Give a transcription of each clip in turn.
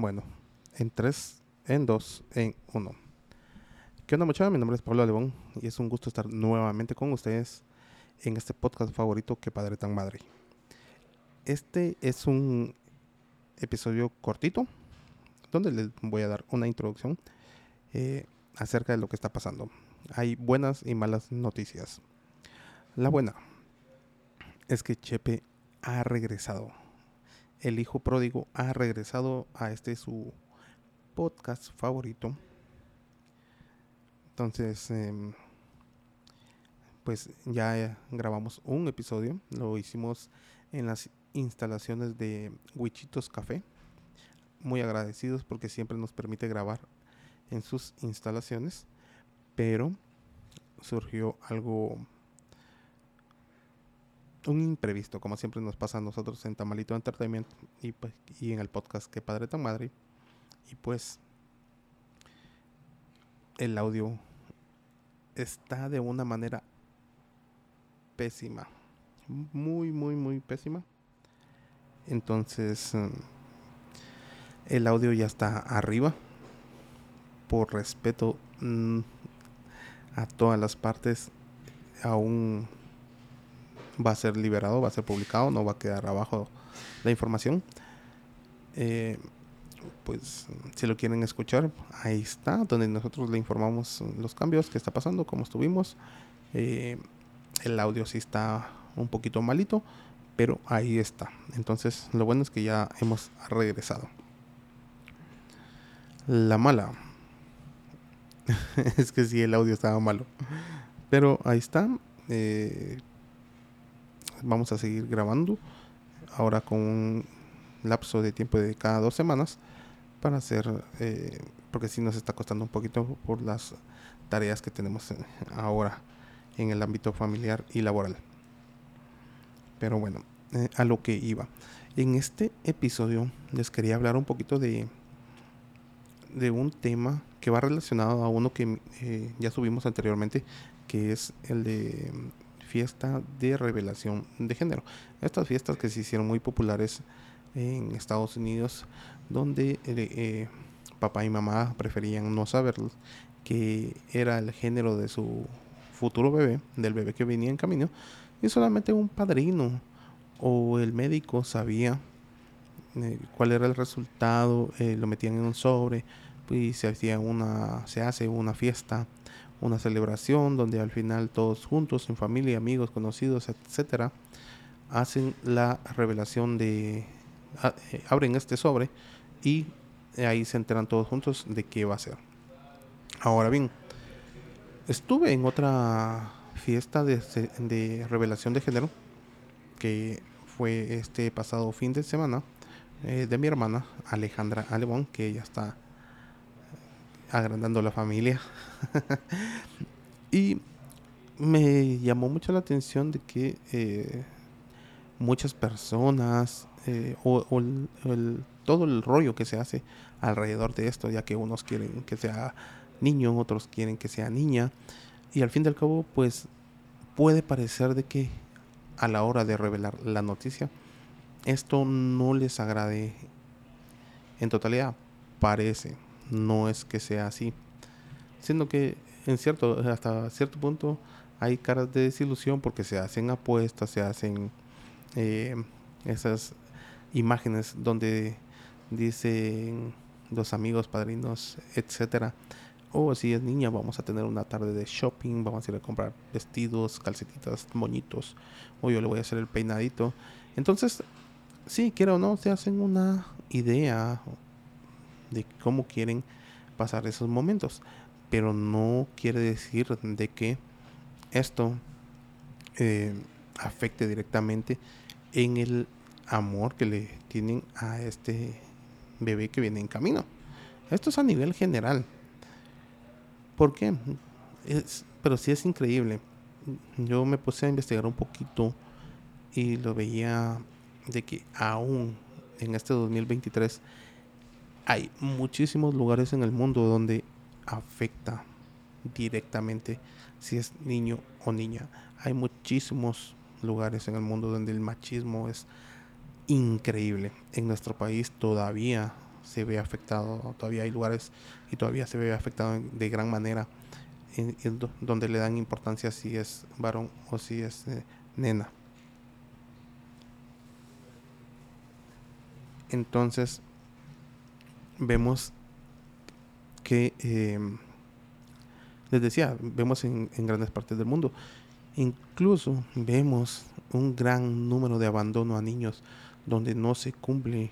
Bueno, en 3, en 2, en 1. ¿Qué onda muchachos? Mi nombre es Pablo León y es un gusto estar nuevamente con ustedes en este podcast favorito que Padre Tan Madre. Este es un episodio cortito donde les voy a dar una introducción eh, acerca de lo que está pasando. Hay buenas y malas noticias. La buena es que Chepe ha regresado. El hijo pródigo ha regresado a este su podcast favorito. Entonces, em, pues ya grabamos un episodio. Lo hicimos en las instalaciones de Wichitos Café. Muy agradecidos porque siempre nos permite grabar en sus instalaciones. Pero surgió algo un imprevisto, como siempre nos pasa a nosotros en Tamalito Entertainment y, pues, y en el podcast Que Padre Tan Madre. Y pues el audio está de una manera pésima. Muy, muy, muy pésima. Entonces, mm, el audio ya está arriba. Por respeto mm, a todas las partes, aún va a ser liberado, va a ser publicado, no va a quedar abajo la información. Eh, pues si lo quieren escuchar, ahí está, donde nosotros le informamos los cambios que está pasando, cómo estuvimos. Eh, el audio sí está un poquito malito, pero ahí está. Entonces lo bueno es que ya hemos regresado. La mala es que sí, el audio estaba malo. Pero ahí está. Eh, vamos a seguir grabando ahora con un lapso de tiempo de cada dos semanas para hacer eh, porque si nos está costando un poquito por las tareas que tenemos ahora en el ámbito familiar y laboral. Pero bueno eh, a lo que iba. En este episodio les quería hablar un poquito de de un tema que va relacionado a uno que eh, ya subimos anteriormente que es el de fiesta de revelación de género. Estas fiestas que se hicieron muy populares en Estados Unidos, donde eh, eh, papá y mamá preferían no saber que era el género de su futuro bebé, del bebé que venía en camino, y solamente un padrino o el médico sabía eh, cuál era el resultado, lo metían en un sobre, y se hacía una, se hace una fiesta una celebración donde al final todos juntos, en familia, amigos, conocidos, etcétera, hacen la revelación de eh, abren este sobre y ahí se enteran todos juntos de qué va a ser. Ahora bien, estuve en otra fiesta de, de revelación de género que fue este pasado fin de semana eh, de mi hermana Alejandra Alebón, que ella está agrandando la familia. y me llamó mucho la atención de que eh, muchas personas eh, o, todo el rollo que se hace alrededor de esto, ya que unos quieren que sea niño, otros quieren que sea niña, y al fin y al cabo, pues puede parecer de que a la hora de revelar la noticia, esto no les agrade en totalidad, parece no es que sea así. Siendo que en cierto, hasta cierto punto hay caras de desilusión porque se hacen apuestas, se hacen eh, esas imágenes donde dicen los amigos, padrinos, etcétera. O si es niña, vamos a tener una tarde de shopping, vamos a ir a comprar vestidos, calcetitas, moñitos, o yo le voy a hacer el peinadito. Entonces, sí, quiero o no, se hacen una idea de cómo quieren pasar esos momentos. Pero no quiere decir de que esto eh, afecte directamente en el amor que le tienen a este bebé que viene en camino. Esto es a nivel general. ¿Por qué? Es, pero sí es increíble. Yo me puse a investigar un poquito y lo veía de que aún en este 2023 hay muchísimos lugares en el mundo donde afecta directamente si es niño o niña. Hay muchísimos lugares en el mundo donde el machismo es increíble. En nuestro país todavía se ve afectado, todavía hay lugares y todavía se ve afectado de gran manera, en, donde le dan importancia si es varón o si es eh, nena. Entonces, vemos que, em, les decía, vemos en, grandes partes del mundo, incluso vemos un gran número de abandono a niños donde no se cumple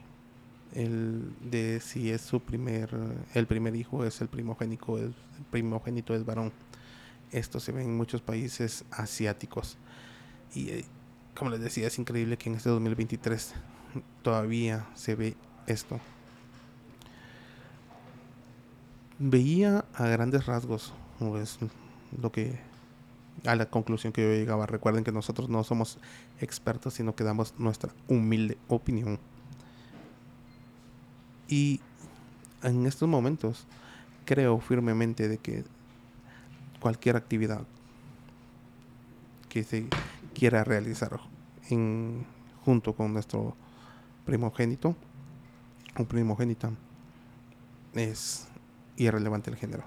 el de si es su primer el primer hijo es el primogénito el primogénito es varón. Esto se ve en muchos países asiáticos. Y eh, como les decía es increíble que en este 2023 todavía se ve esto veía a grandes rasgos lo que a la conclusión que yo llegaba. Recuerden que nosotros no somos expertos sino que damos nuestra humilde opinión. Y en estos momentos creo firmemente de que cualquier actividad que se quiera realizar en, junto con nuestro primogénito o primogénita es irrelevante el género.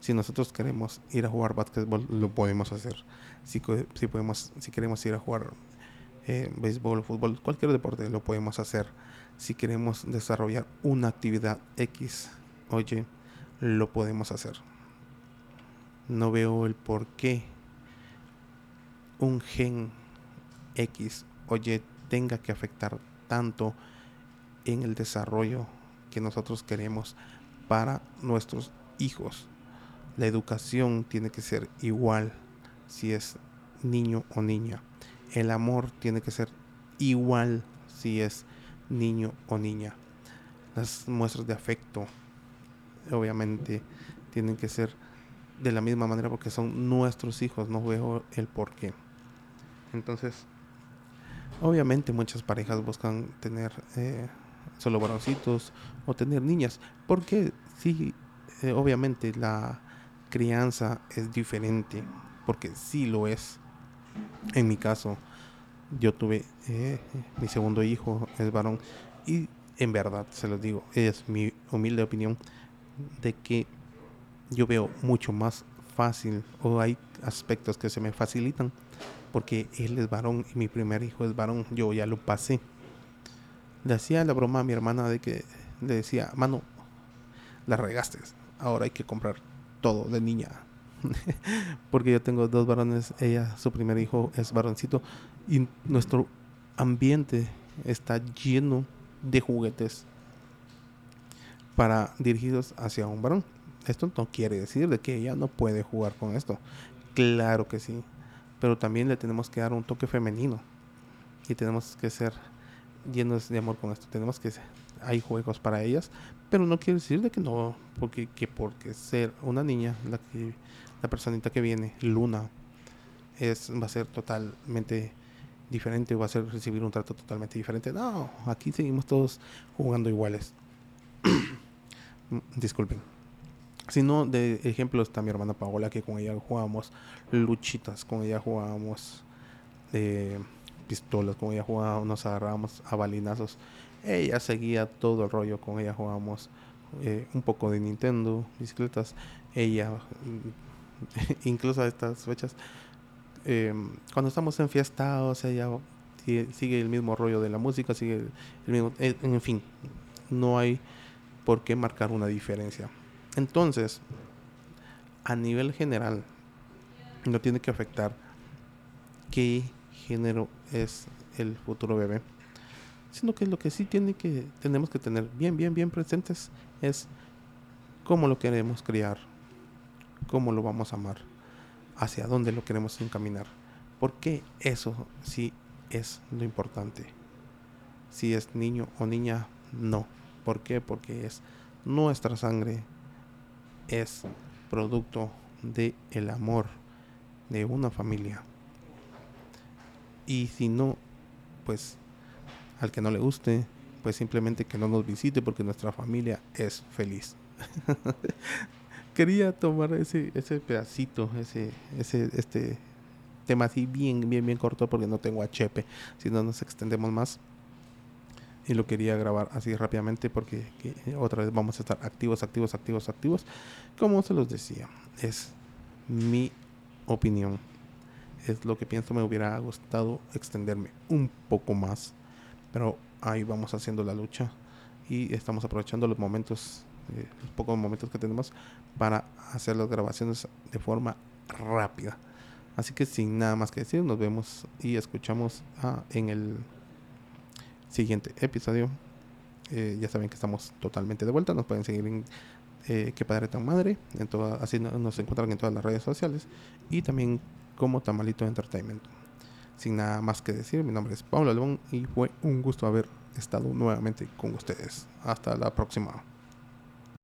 Si nosotros queremos ir a jugar básquetbol, lo podemos hacer. Si, si, podemos, si queremos ir a jugar eh, béisbol, fútbol, cualquier deporte, lo podemos hacer si queremos desarrollar una actividad X, oye, lo podemos hacer. No veo el por qué un gen X, oye, tenga que afectar tanto en el desarrollo que nosotros queremos para nuestros hijos. La educación tiene que ser igual si es niño o niña. El amor tiene que ser igual si es niño o niña. Las muestras de afecto, obviamente, tienen que ser de la misma manera porque son nuestros hijos, no veo el por qué. Entonces, obviamente muchas parejas buscan tener eh, solo varoncitos o tener niñas, porque sí, eh, obviamente la crianza es diferente, porque sí lo es. En mi caso, yo tuve eh, mi segundo hijo, es varón, y en verdad se los digo, es mi humilde opinión de que yo veo mucho más fácil o hay aspectos que se me facilitan porque él es varón y mi primer hijo es varón, yo ya lo pasé. Le hacía la broma a mi hermana de que le decía, mano, la regaste, ahora hay que comprar todo de niña. porque yo tengo dos varones, ella, su primer hijo es varoncito y nuestro ambiente está lleno de juguetes para dirigidos hacia un varón. Esto no quiere decir de que ella no puede jugar con esto. Claro que sí. Pero también le tenemos que dar un toque femenino. Y tenemos que ser llenos de amor con esto. Tenemos que hay juegos para ellas, pero no quiere decir de que no, porque que porque ser una niña, la que la personita que viene, Luna, es va a ser totalmente diferente va a ser recibir un trato totalmente diferente. No, aquí seguimos todos jugando iguales. Disculpen. Si no, de ejemplo está mi hermana Paola, que con ella jugábamos luchitas, con ella jugábamos eh, pistolas, con ella jugábamos, nos agarrábamos a balinazos. Ella seguía todo el rollo, con ella jugábamos eh, un poco de Nintendo, bicicletas. Ella, incluso a estas fechas, Em, cuando estamos enfiestados, ella sigue el mismo rollo de la música, sigue el mismo, eh, en fin, no hay por qué marcar una diferencia. Entonces, a nivel general, no tiene que afectar qué género es el futuro bebé, sino que lo que sí tiene que tenemos que tener bien, bien, bien presentes es cómo lo queremos criar, cómo lo vamos a amar hacia dónde lo queremos encaminar. Porque eso sí es lo importante. Si es niño o niña, no. ¿Por qué? Porque es nuestra sangre, es producto de el amor de una familia. Y si no, pues al que no le guste, pues simplemente que no nos visite porque nuestra familia es feliz. quería tomar ese, ese pedacito, ese, ese, este tema así bien, bien, bien corto porque no tengo HP, si no nos extendemos más. y lo quería grabar así rápidamente porque otra vez vamos a estar activos, activos, activos, activos. Como se los decía, es mi opinión. Es lo que pienso, me hubiera gustado extenderme un poco más, pero ahí vamos haciendo la lucha y estamos aprovechando los momentos, eh, los pocos momentos que tenemos para hacer las grabaciones de forma rápida. Así que sin nada más que decir, nos vemos y escuchamos ah, en el siguiente episodio. Eh, ya saben que estamos totalmente de vuelta. Nos pueden seguir en eh, Que Padre Tan Madre. Así nos encuentran en todas las redes sociales. Y también como Tamalito Entertainment. Sin nada más que decir, mi nombre es Pablo León y fue un gusto haber estado nuevamente con ustedes. Hasta la próxima.